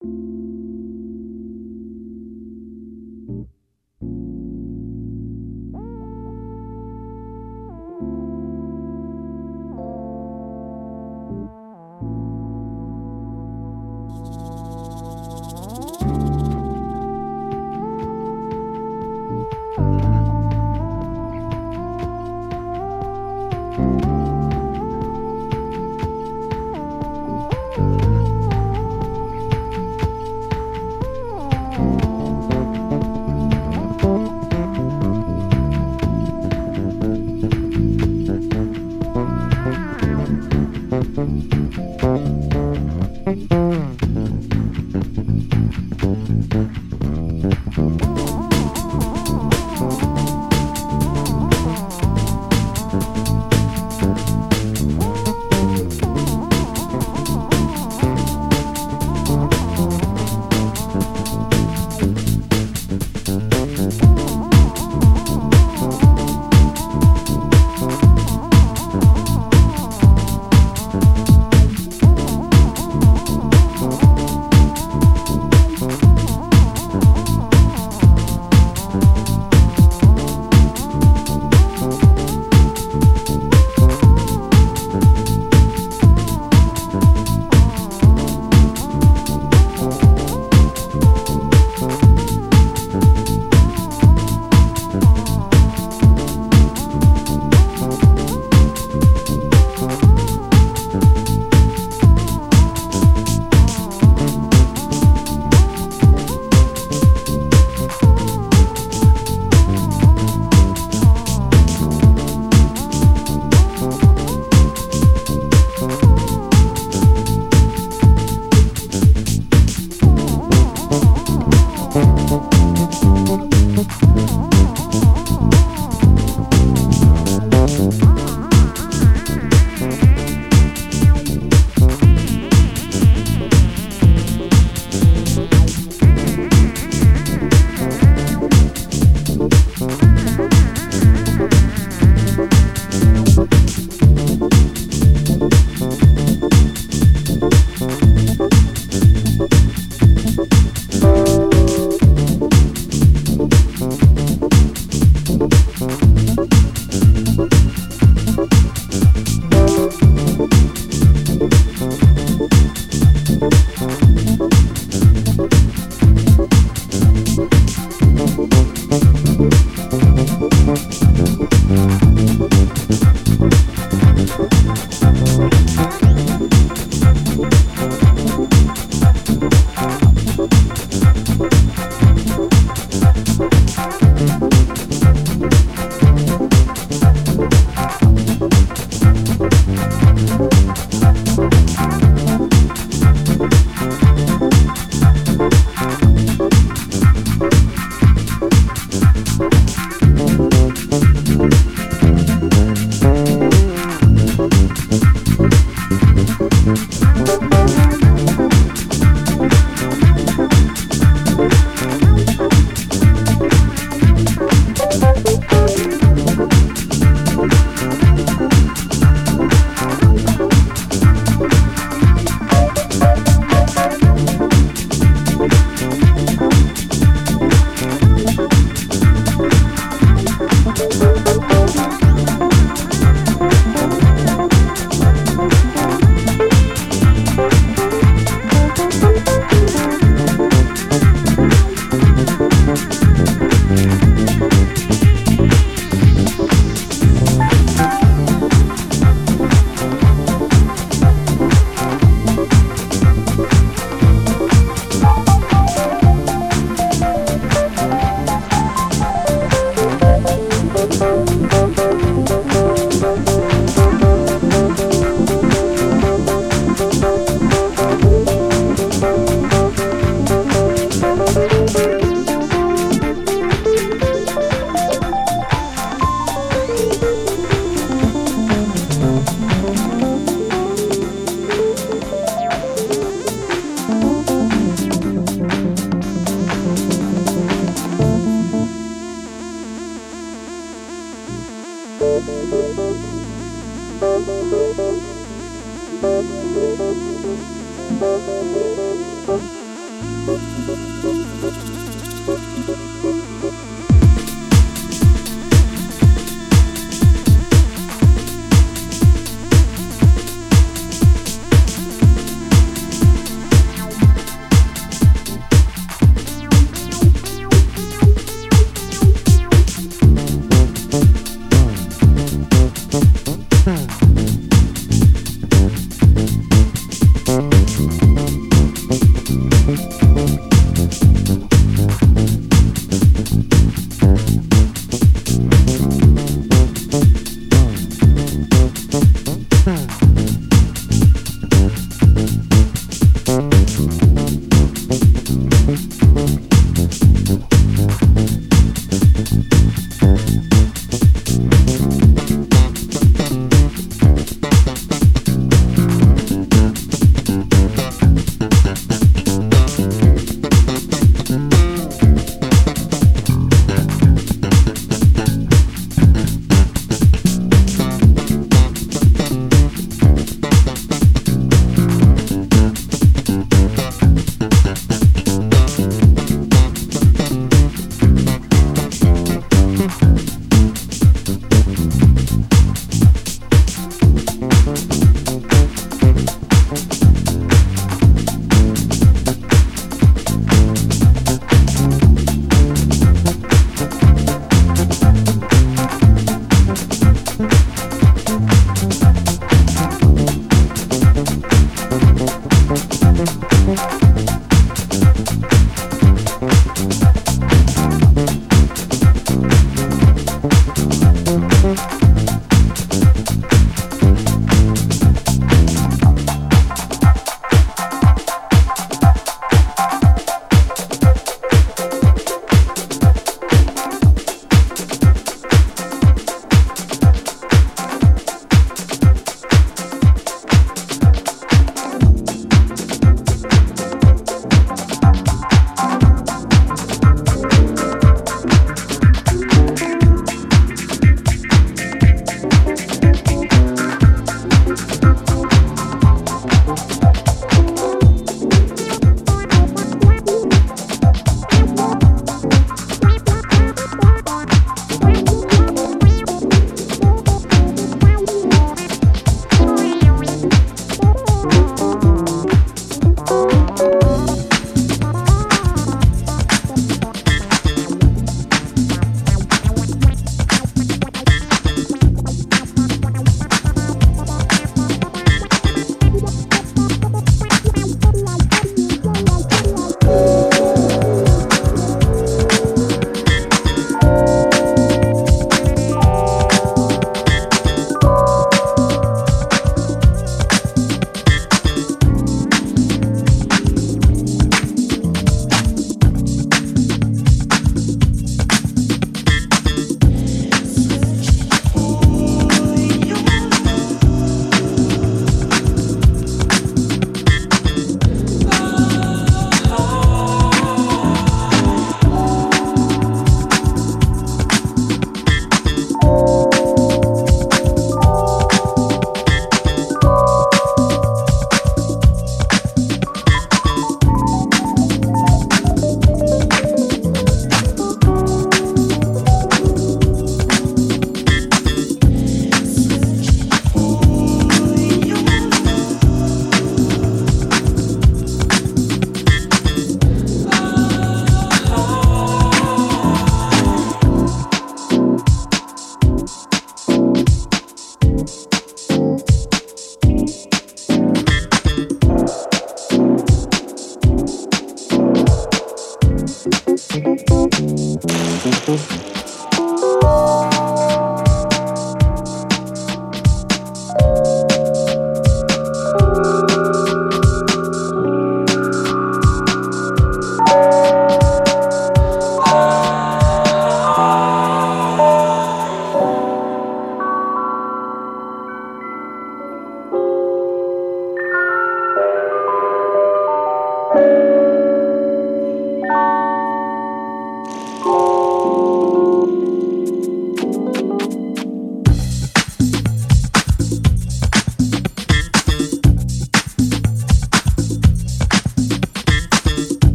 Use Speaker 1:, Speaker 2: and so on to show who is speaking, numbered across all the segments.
Speaker 1: Thank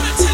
Speaker 1: to a time.